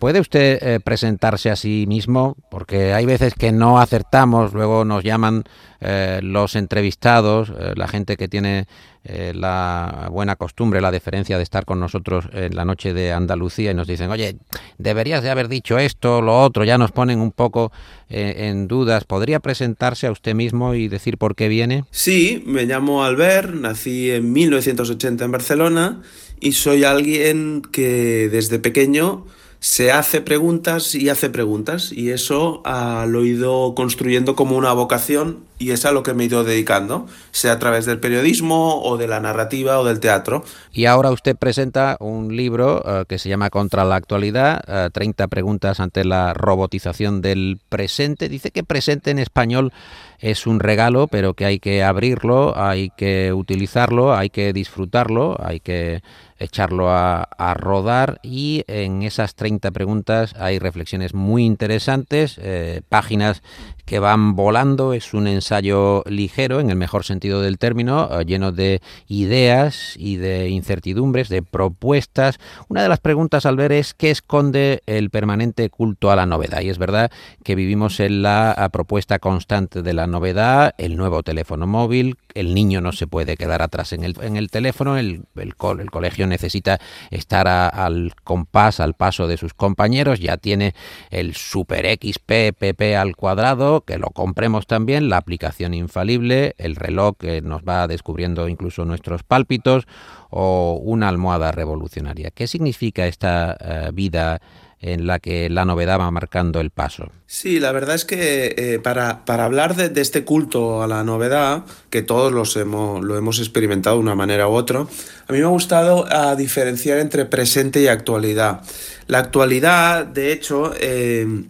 ¿Puede usted eh, presentarse a sí mismo? Porque hay veces que no acertamos, luego nos llaman eh, los entrevistados, eh, la gente que tiene la buena costumbre, la deferencia de estar con nosotros en la noche de Andalucía y nos dicen, oye, deberías de haber dicho esto, lo otro, ya nos ponen un poco en dudas. ¿Podría presentarse a usted mismo y decir por qué viene? Sí, me llamo Albert, nací en 1980 en Barcelona y soy alguien que desde pequeño se hace preguntas y hace preguntas y eso lo he ido construyendo como una vocación y es a lo que me he ido dedicando, sea a través del periodismo o de la narrativa o del teatro. Y ahora usted presenta un libro eh, que se llama Contra la actualidad, 30 eh, preguntas ante la robotización del presente. Dice que presente en español es un regalo, pero que hay que abrirlo, hay que utilizarlo, hay que disfrutarlo, hay que echarlo a, rodar y en esas 30 preguntas hay reflexiones muy interesantes, eh, páginas que van volando, es un ensayo ligero, en el mejor sentido del término, eh, lleno de ideas y de incertidumbres, de propuestas. Una de las preguntas al ver es qué esconde el permanente culto a la novedad. Y es verdad que vivimos en la propuesta constante de la novedad, el nuevo teléfono móvil, el niño no se puede quedar atrás en el, en el teléfono, el, el, el colegio necesita estar al compás, al paso de sus compañeros, ya tiene el Super XP PP al cuadrado, que lo compremos también, la aplicación infalible, el reloj que nos va descubriendo incluso nuestros pálpitos o una almohada revolucionaria. ¿Qué significa esta eh, vida? En la que la novedad va marcando el paso. Sí, la verdad es que eh, para, hablar de, este culto a la novedad, que todos los hemos, lo hemos experimentado de una manera u otra, a mí me ha gustado a diferenciar entre presente y actualidad. La actualidad, de hecho, eh,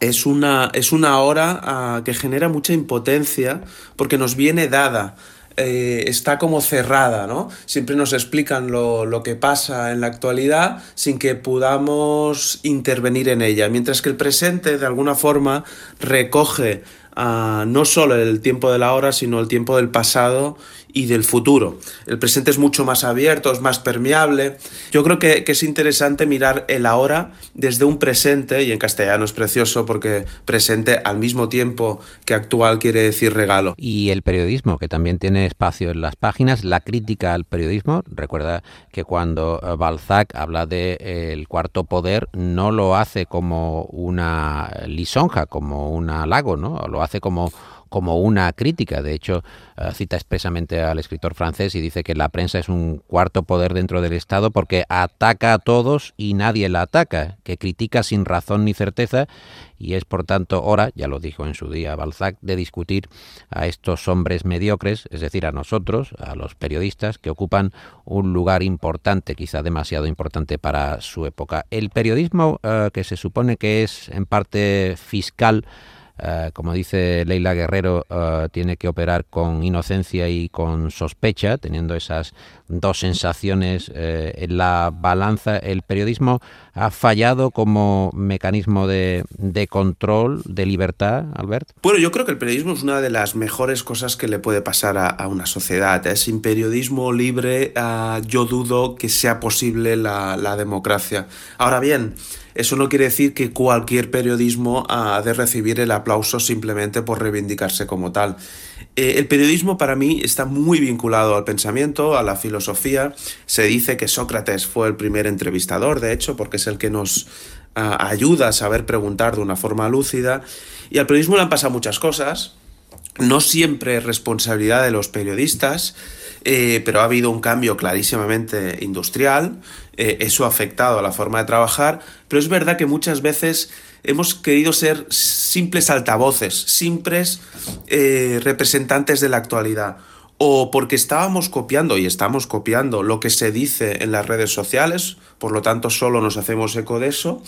es una, es una hora ah, que genera mucha impotencia porque nos viene dada. Eh, está como cerrada, ¿no? Siempre nos explican lo, lo, que pasa en la actualidad sin que podamos intervenir en ella, mientras que el presente de alguna forma recoge no solo el tiempo de la hora, sino el tiempo del pasado y del futuro. El presente es mucho más abierto, es más permeable. Yo creo que, es interesante mirar el ahora desde un presente, y en castellano es precioso porque presente al mismo tiempo que actual quiere decir regalo. Y el periodismo, que también tiene espacio en las páginas, la crítica al periodismo. Recuerda que cuando eh, Balzac habla de eh, el cuarto poder, no lo hace como una lisonja, como un halago, ¿no? Lo hace como como una crítica. De hecho, eh, cita expresamente al escritor francés y dice que la prensa es un cuarto poder dentro del Estado porque ataca a todos y nadie la ataca, que critica sin razón ni certeza y es por tanto hora, ya lo dijo en su día Balzac, de discutir a estos hombres mediocres, es decir, a nosotros, a los periodistas, que ocupan un lugar importante, quizá demasiado importante para su época. El periodismo, eh, que se supone que es en parte fiscal, eh, como dice Leila Guerrero, eh, tiene que operar con inocencia y con sospecha, teniendo esas dos sensaciones eh, en la balanza. El periodismo ha fallado como mecanismo de, control, de libertad, Albert. Bueno, yo creo que el periodismo es una de las mejores cosas que le puede pasar a, una sociedad. Sin periodismo libre, yo dudo que sea posible la democracia. Ahora bien, eso no quiere decir que cualquier periodismo ha de recibir el aplauso simplemente por reivindicarse como tal. Eh, el periodismo para mí está muy vinculado al pensamiento, a la filosofía. Se dice que Sócrates fue el primer entrevistador, de hecho, porque es el que nos ayuda a saber preguntar de una forma lúcida. Y al periodismo le han pasado muchas cosas. No siempre es responsabilidad de los periodistas, eh, pero ha habido un cambio clarísimamente industrial. Eh, eso ha afectado a la forma de trabajar, pero es verdad que muchas veces hemos querido ser simples altavoces, simples eh, representantes de la actualidad, o porque estábamos copiando y estamos copiando lo que se dice en las redes sociales, por lo tanto solo nos hacemos eco de eso,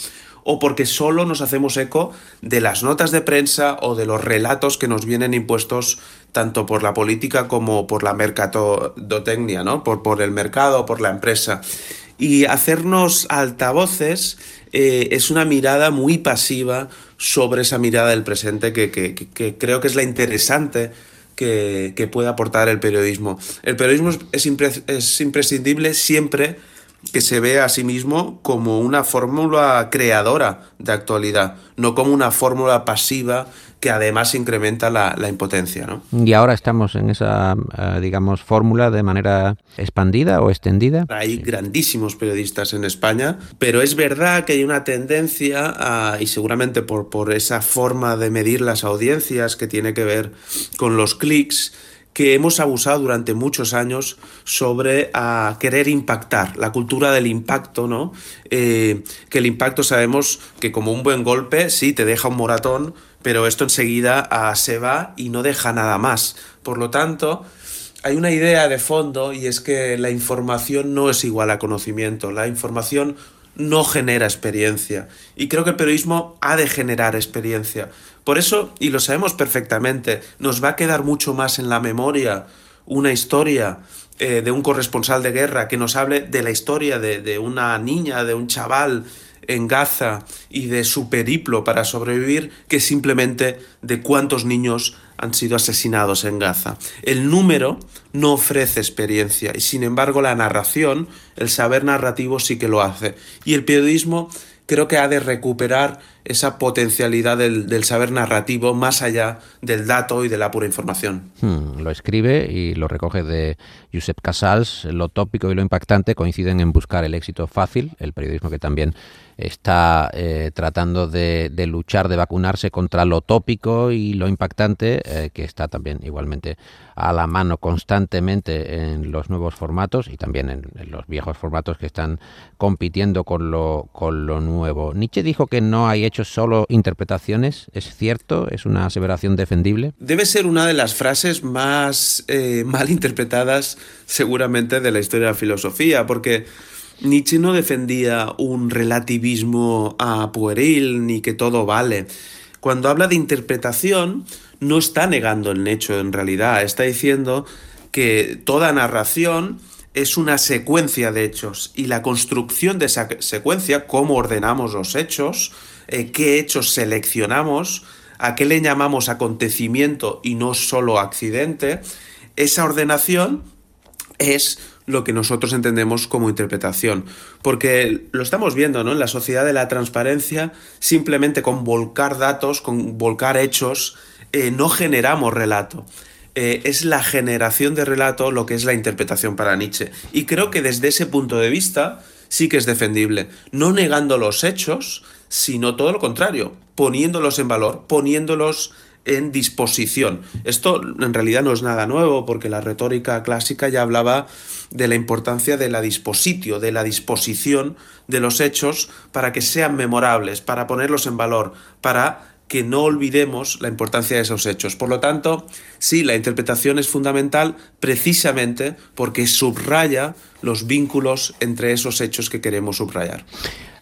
o porque solo nos hacemos eco de las notas de prensa o de los relatos que nos vienen impuestos tanto por la política como por la mercadotecnia, ¿no? Por, por el mercado por la empresa. Y hacernos altavoces eh, es una mirada muy pasiva sobre esa mirada del presente que, creo que es la interesante que, puede aportar el periodismo. El periodismo es, es imprescindible siempre que se ve a sí mismo como una fórmula creadora de actualidad, no como una fórmula pasiva que además incrementa la, impotencia. ¿no? Y ahora estamos en esa, eh, digamos, fórmula de manera expandida o extendida. Hay grandísimos periodistas en España, pero es verdad que hay una tendencia, y seguramente por, por esa forma de medir las audiencias que tiene que ver con los clics, que hemos abusado durante muchos años sobre a querer impactar, la cultura del impacto, ¿no? Eh, que el impacto sabemos que como un buen golpe, sí, te deja un moratón, pero esto enseguida se va y no deja nada más. Por lo tanto, hay una idea de fondo y es que la información no es igual a conocimiento, la información no genera experiencia. Y creo que el periodismo ha de generar experiencia. Por eso, y lo sabemos perfectamente, nos va a quedar mucho más en la memoria una historia eh, de un corresponsal de guerra que nos hable de la historia de una niña, de un chaval en Gaza y de su periplo para sobrevivir que simplemente de cuántos niños han sido asesinados en Gaza. El número no ofrece experiencia y sin embargo la narración, el saber narrativo sí que lo hace. Y el periodismo creo que ha de recuperar esa potencialidad del, saber narrativo más allá del dato y de la pura información. Hmm, lo escribe y lo recoge de Josep Casals. Lo tópico y lo impactante coinciden en buscar el éxito fácil, el periodismo que también está eh, tratando de, luchar, de vacunarse contra lo tópico y lo impactante, eh, que está también igualmente a la mano constantemente en los nuevos formatos y también en, los viejos formatos que están compitiendo con lo, con lo nuevo. Nietzsche dijo que no hay hechos solo interpretaciones, ¿es cierto? ¿Es una aseveración defendible? Debe ser una de las frases más eh, mal interpretadas seguramente de la historia de la filosofía, porque Nietzsche no defendía un relativismo a pueril ni que todo vale. Cuando habla de interpretación, no está negando el hecho en realidad, está diciendo que toda narración es una secuencia de hechos y la construcción de esa secuencia, cómo ordenamos los hechos, eh, qué hechos seleccionamos, a qué le llamamos acontecimiento y no solo accidente, esa ordenación es lo que nosotros entendemos como interpretación. Porque lo estamos viendo, ¿no? En la sociedad de la transparencia, simplemente con volcar datos, con volcar hechos, eh, no generamos relato. Eh, es la generación de relato lo que es la interpretación para Nietzsche. Y creo que desde ese punto de vista sí que es defendible. No negando los hechos, sino todo lo contrario, poniéndolos en valor, poniéndolos en disposición. Esto en realidad no es nada nuevo porque la retórica clásica ya hablaba de la importancia de la dispositio, de la disposición de los hechos para que sean memorables, para ponerlos en valor, para que no olvidemos la importancia de esos hechos. Por lo tanto, sí, la interpretación es fundamental precisamente porque subraya los vínculos entre esos hechos que queremos subrayar.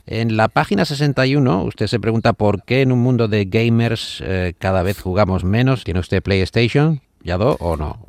En la página 61 usted se pregunta por qué en un mundo de gamers eh, cada vez jugamos menos. ¿Tiene usted PlayStation? ¿Ya do o no?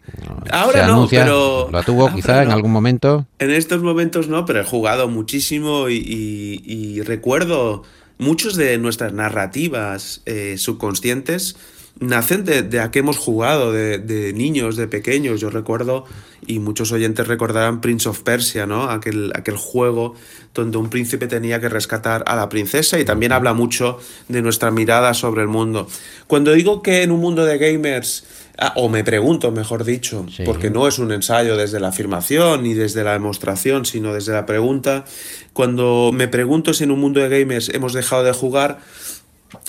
Ahora no, pero... ¿Lo tuvo quizá en algún momento? En estos momentos no, pero he jugado muchísimo y, recuerdo muchos de nuestras narrativas eh, subconscientes nacen de, a que hemos jugado, de, niños, de pequeños. Yo recuerdo, y muchos oyentes recordarán Prince of Persia, ¿no? Aquel, aquel juego donde un príncipe tenía que rescatar a la princesa y también habla mucho de nuestra mirada sobre el mundo. Cuando digo que en un mundo de gamers, ah, o me pregunto, mejor dicho, porque no es un ensayo desde la afirmación ni desde la demostración, sino desde la pregunta, cuando me pregunto si en un mundo de gamers hemos dejado de jugar,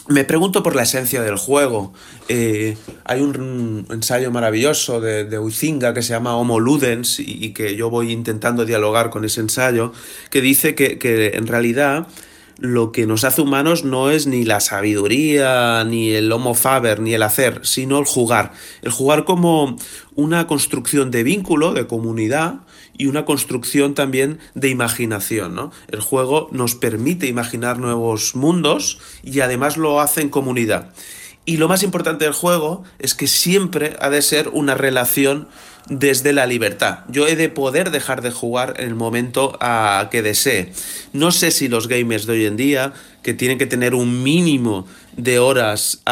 me pregunto por la esencia del juego. Eh, hay un ensayo maravilloso de, de que se llama Homo Ludens y, que yo voy intentando dialogar con ese ensayo, que dice que, que en realidad lo que nos hace humanos no es ni la sabiduría, ni el homo faber, ni el hacer, sino el jugar. El jugar como una construcción de vínculo, de comunidad, y una construcción también de imaginación. ¿no? El juego nos permite imaginar nuevos mundos y además lo hace en comunidad. Y lo más importante del juego es que siempre ha de ser una relación desde la libertad. Yo he de poder dejar de jugar en el momento a que desee. No sé si los gamers de hoy en día, que tienen que tener un mínimo de horas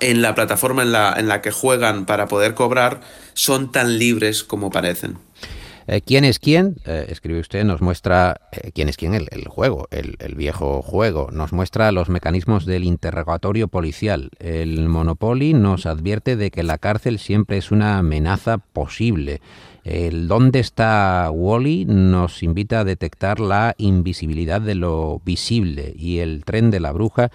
en la plataforma en la, en la que juegan para poder cobrar, son tan libres como parecen. Eh, ¿Quién es quién? Eh, escribe usted, nos muestra eh, quién es quién el, juego, el, el, viejo juego. Nos muestra los mecanismos del interrogatorio policial. El Monopoly nos advierte de que la cárcel siempre es una amenaza posible. El ¿Dónde está Wally? nos invita a detectar la invisibilidad de lo visible y el tren de la bruja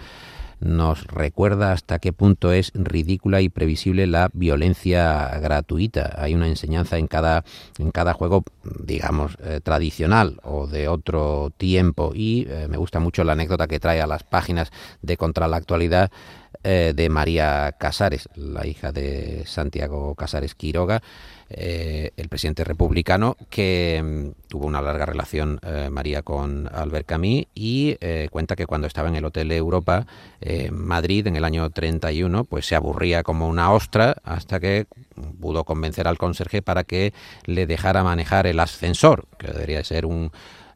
nos recuerda hasta qué punto es ridícula y previsible la violencia gratuita. Hay una enseñanza en cada, en cada juego, digamos, eh, tradicional o de otro tiempo. Y eh, me gusta mucho la anécdota que trae a las páginas de Contra la Actualidad eh, de María Casares, la hija de Santiago Casares Quiroga, eh, el presidente republicano, que mm, tuvo una larga relación eh, María con Albert Camus y cuenta que cuando estaba en el Hotel Europa en Madrid en el año 31, pues se aburría como una ostra hasta que pudo convencer al conserje para que le dejara manejar el ascensor, que debería ser un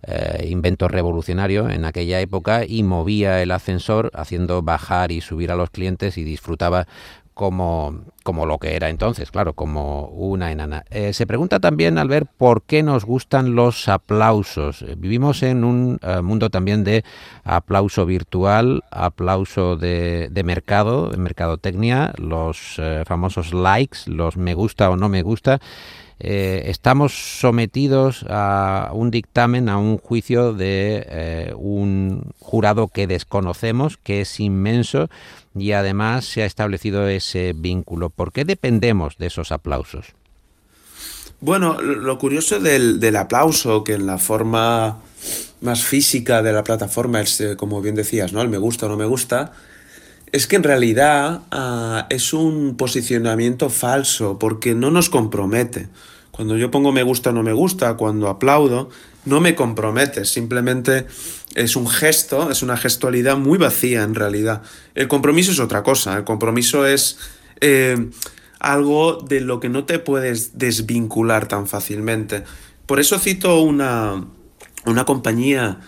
eh, invento revolucionario en aquella época y movía el ascensor haciendo bajar y subir a los clientes y disfrutaba como, como lo que era entonces, claro, como una enana. Eh, se pregunta también al ver por qué nos gustan los aplausos. Eh, vivimos en un uh, mundo también de aplauso virtual, aplauso de, de mercado, de mercadotecnia, los famosos likes, los me gusta o no me gusta. Eh, estamos sometidos a un dictamen, a un juicio de eh, un jurado que desconocemos, que es inmenso y además se ha establecido ese vínculo. ¿Por qué dependemos de esos aplausos? Bueno, lo curioso del, aplauso, que en la forma más física de la plataforma es, eh, como bien decías, ¿no? El me gusta o no me gusta, es que en realidad uh, es un posicionamiento falso porque no nos compromete. Cuando yo pongo me gusta o no me gusta, cuando aplaudo, no me compromete, simplemente es un gesto, es una gestualidad muy vacía en realidad. El compromiso es otra cosa, el compromiso es eh, algo de lo que no te puedes desvincular tan fácilmente. Por eso cito una, una compañía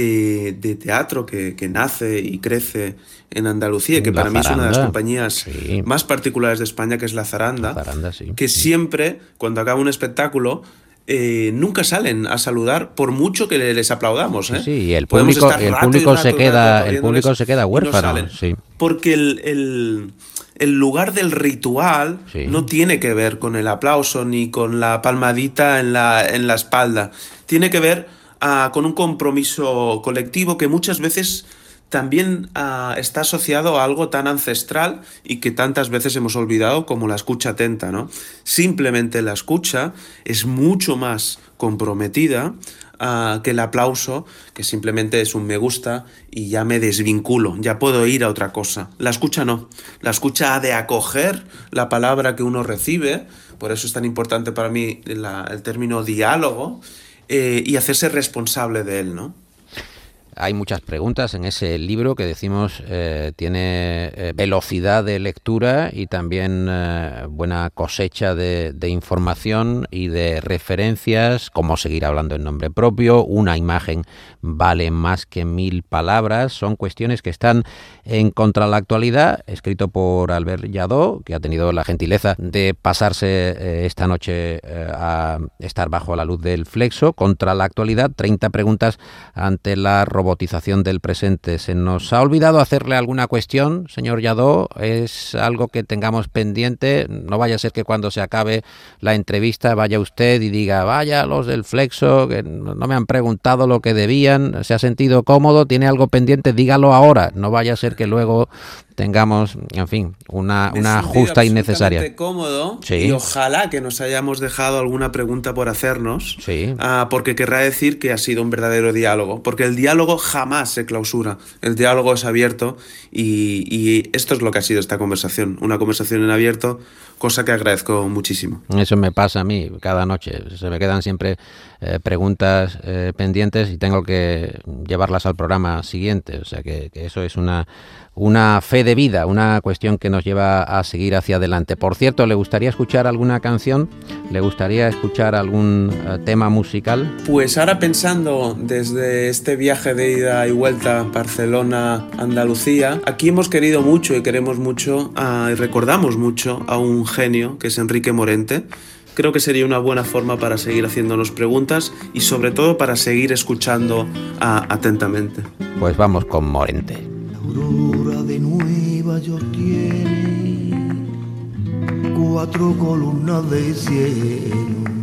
eh, de teatro que, que, nace y crece en Andalucía, que La para mí es una de las compañías Sí. más particulares de España, que es La Zaranda, La Zaranda, sí. que siempre, cuando acaba un espectáculo, eh, nunca salen a saludar por mucho que le- les aplaudamos. ¿eh? Sí, y el público, el público rato se queda, el público se queda no huérfano. sí. Porque el, el- el lugar del ritual Sí. no tiene que ver con el aplauso ni con la palmadita en la, en la espalda. Tiene que ver con un compromiso colectivo que muchas veces también está asociado a algo tan ancestral y que tantas veces hemos olvidado como la escucha atenta, ¿no? Simplemente la escucha es mucho más comprometida que el aplauso, que simplemente es un me gusta y ya me desvinculo, ya puedo ir a otra cosa. La escucha no. La escucha ha de acoger la palabra que uno recibe, por eso es tan importante para mí el término diálogo, eh, y hacerse responsable de él, ¿no? Hay muchas preguntas en ese libro que decimos eh, tiene eh, velocidad de lectura y también eh, buena cosecha de, de información y de referencias, cómo seguir hablando en nombre propio, una imagen vale más que mil palabras, son cuestiones que están en contra la actualidad, escrito por Albert Yadó, que ha tenido la gentileza de pasarse esta noche a estar bajo la luz del flexo, contra la actualidad, 30 preguntas ante la robotización del presente. ¿Se nos ha olvidado hacerle alguna cuestión, señor Yadó? ¿Es algo que tengamos pendiente? No vaya a ser que cuando se acabe la entrevista vaya usted y diga, vaya los del flexo, que no me han preguntado lo que debían, se ha sentido cómodo, tiene algo pendiente, dígalo ahora. No vaya a ser que luego tengamos, en fin, una, una justa innecesaria. absolutamente cómodo Sí. y ojalá que nos hayamos dejado alguna pregunta por hacernos, Sí. ah, porque querrá decir que ha sido un verdadero diálogo, porque el diálogo jamás se clausura, el diálogo es abierto y, y esto es lo que ha sido esta conversación, una conversación en abierto, cosa que agradezco muchísimo. Eso me pasa a mí cada noche. Se me quedan siempre eh, preguntas eh, pendientes y tengo que llevarlas al programa siguiente. O sea que, que eso es una, una fe de vida, una cuestión que nos lleva a seguir hacia adelante. Por cierto, ¿le gustaría escuchar alguna canción? ¿Le gustaría escuchar algún eh, tema musical? Pues ahora pensando desde este viaje de ida y vuelta Barcelona-Andalucía, aquí hemos querido mucho y queremos mucho ah, y recordamos mucho a un genio que es Enrique Morente, creo que sería una buena forma para seguir haciéndonos preguntas y sobre todo para seguir escuchando atentamente. Pues vamos con Morente. La aurora de Nueva York tiene cuatro columnas de cielo